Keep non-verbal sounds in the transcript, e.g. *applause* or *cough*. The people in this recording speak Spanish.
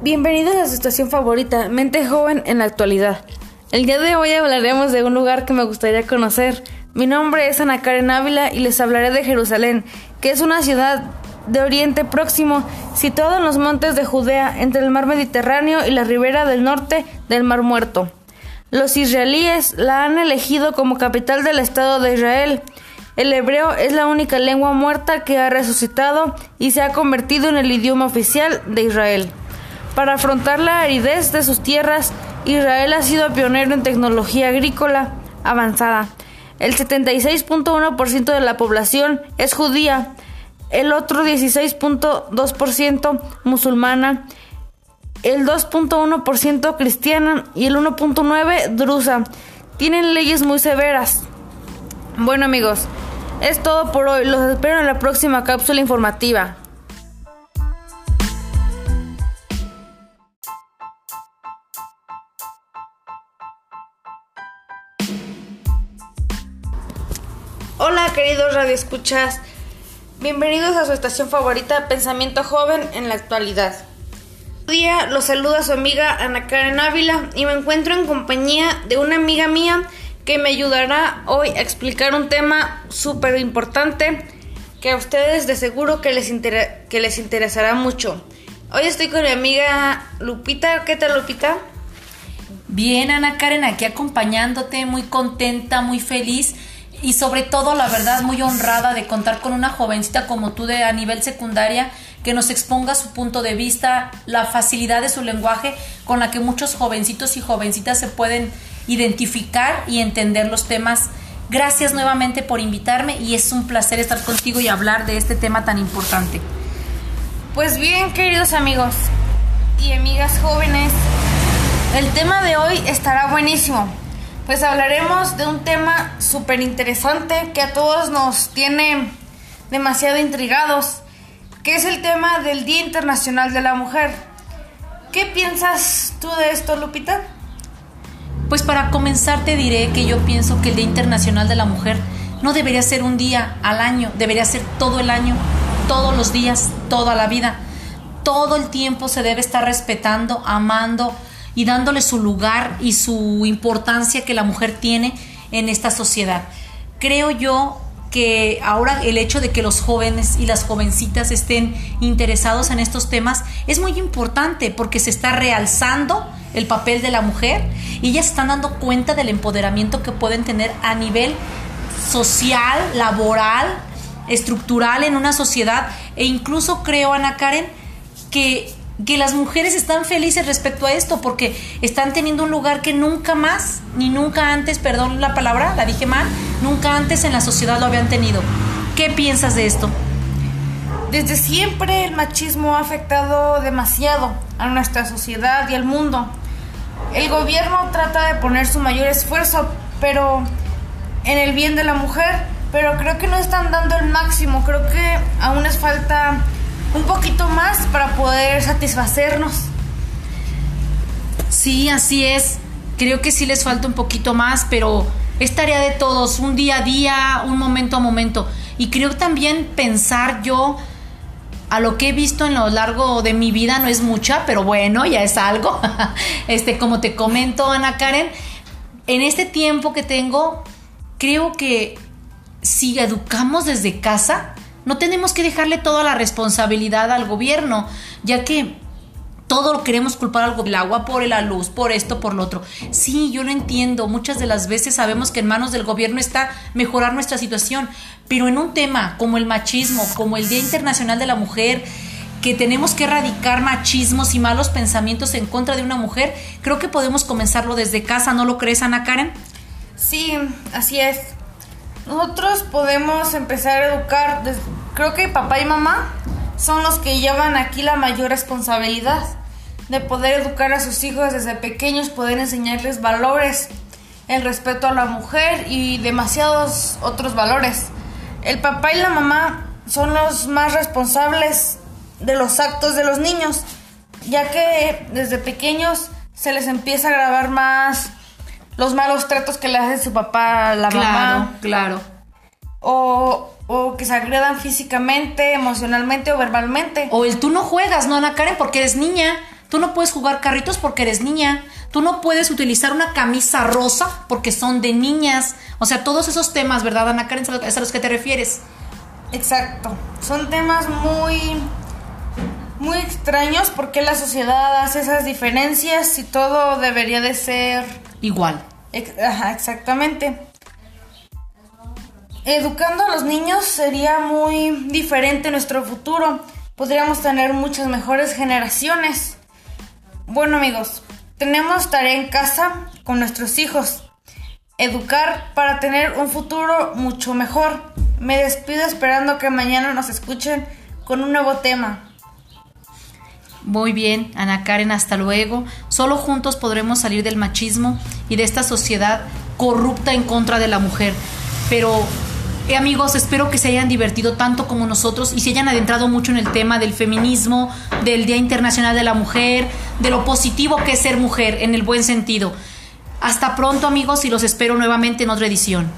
Bienvenidos a su estación favorita, Mente Joven en la actualidad. El día de hoy hablaremos de un lugar que me gustaría conocer. Mi nombre es Ana Karen Ávila y les hablaré de Jerusalén, que es una ciudad de Oriente Próximo, situada en los montes de Judea, entre el mar Mediterráneo y la ribera del norte del Mar Muerto. Los israelíes la han elegido como capital del Estado de Israel. El hebreo es la única lengua muerta que ha resucitado y se ha convertido en el idioma oficial de Israel. Para afrontar la aridez de sus tierras, Israel ha sido pionero en tecnología agrícola avanzada. El 76.1% de la población es judía, el otro 16.2% musulmana, el 2.1% cristiana y el 1.9% drusa. Tienen leyes muy severas. Bueno amigos, es todo por hoy. Los espero en la próxima cápsula informativa. Hola queridos radioescuchas, bienvenidos a su estación favorita Pensamiento Joven en la actualidad. Hoy día los saluda su amiga Ana Karen Ávila y me encuentro en compañía de una amiga mía que me ayudará hoy a explicar un tema súper importante que a ustedes de seguro que les, que les interesará mucho. Hoy estoy con mi amiga Lupita. ¿Qué tal Lupita? Bien, Ana Karen, aquí acompañándote, muy contenta, muy feliz y sobre todo, la verdad, muy honrada de contar con una jovencita como tú de a nivel secundaria que nos exponga su punto de vista, la facilidad de su lenguaje con la que muchos jovencitos y jovencitas se pueden identificar y entender los temas. Gracias nuevamente por invitarme y es un placer estar contigo y hablar de este tema tan importante. Pues bien, queridos amigos y amigas jóvenes, el tema de hoy estará buenísimo pues hablaremos de un tema súper interesante que a todos nos tiene demasiado intrigados, que es el tema del Día Internacional de la Mujer. ¿Qué piensas tú de esto, Lupita? Pues para comenzar te diré que yo pienso que el Día Internacional de la Mujer no debería ser un día al año, debería ser todo el año, todos los días, toda la vida. Todo el tiempo se debe estar respetando, amando, y dándole su lugar y su importancia que la mujer tiene en esta sociedad. Creo yo que ahora el hecho de que los jóvenes y las jovencitas estén interesados en estos temas es muy importante porque se está realzando el papel de la mujer y ya están dando cuenta del empoderamiento que pueden tener a nivel social, laboral, estructural en una sociedad e incluso creo, Ana Karen, que que las mujeres están felices respecto a esto porque están teniendo un lugar que nunca más, ni nunca antes, perdón la palabra, la dije mal, nunca antes en la sociedad lo habían tenido. ¿Qué piensas de esto? Desde siempre el machismo ha afectado demasiado a nuestra sociedad y al mundo. El gobierno trata de poner su mayor esfuerzo, pero en el bien de la mujer, pero creo que no están dando el máximo, creo que aún les falta un poquito más para poder satisfacernos. Sí, así es. Creo que sí les falta un poquito más, pero es tarea de todos, un día a día, un momento a momento. Y creo también pensar yo a lo que he visto en lo largo de mi vida no es mucha, pero bueno, ya es algo. *laughs* este, como te comento, Ana Karen, en este tiempo que tengo, creo que si educamos desde casa, no tenemos que dejarle toda la responsabilidad al gobierno, ya que todo lo queremos culpar al el agua por la luz, por esto, por lo otro. Sí, yo lo entiendo. Muchas de las veces sabemos que en manos del gobierno está mejorar nuestra situación, pero en un tema como el machismo, como el Día Internacional de la Mujer, que tenemos que erradicar machismos y malos pensamientos en contra de una mujer, creo que podemos comenzarlo desde casa, ¿no lo crees, Ana Karen? Sí, así es. Nosotros podemos empezar a educar desde Creo que papá y mamá son los que llevan aquí la mayor responsabilidad de poder educar a sus hijos desde pequeños, poder enseñarles valores, el respeto a la mujer y demasiados otros valores. El papá y la mamá son los más responsables de los actos de los niños, ya que desde pequeños se les empieza a grabar más los malos tratos que le hace su papá a la mamá. Claro, claro. O o que se agredan físicamente, emocionalmente o verbalmente. O el tú no juegas, ¿no, Ana Karen? Porque eres niña. Tú no puedes jugar carritos porque eres niña. Tú no puedes utilizar una camisa rosa porque son de niñas. O sea, todos esos temas, ¿verdad, Ana Karen? Es a los que te refieres. Exacto. Son temas muy muy extraños porque la sociedad hace esas diferencias y todo debería de ser igual. Ajá, exactamente. Educando a los niños sería muy diferente nuestro futuro. Podríamos tener muchas mejores generaciones. Bueno amigos, tenemos tarea en casa con nuestros hijos. Educar para tener un futuro mucho mejor. Me despido esperando que mañana nos escuchen con un nuevo tema. Muy bien, Ana Karen, hasta luego. Solo juntos podremos salir del machismo y de esta sociedad corrupta en contra de la mujer. Pero eh, amigos, espero que se hayan divertido tanto como nosotros y se hayan adentrado mucho en el tema del feminismo, del Día Internacional de la Mujer, de lo positivo que es ser mujer en el buen sentido. Hasta pronto amigos y los espero nuevamente en otra edición.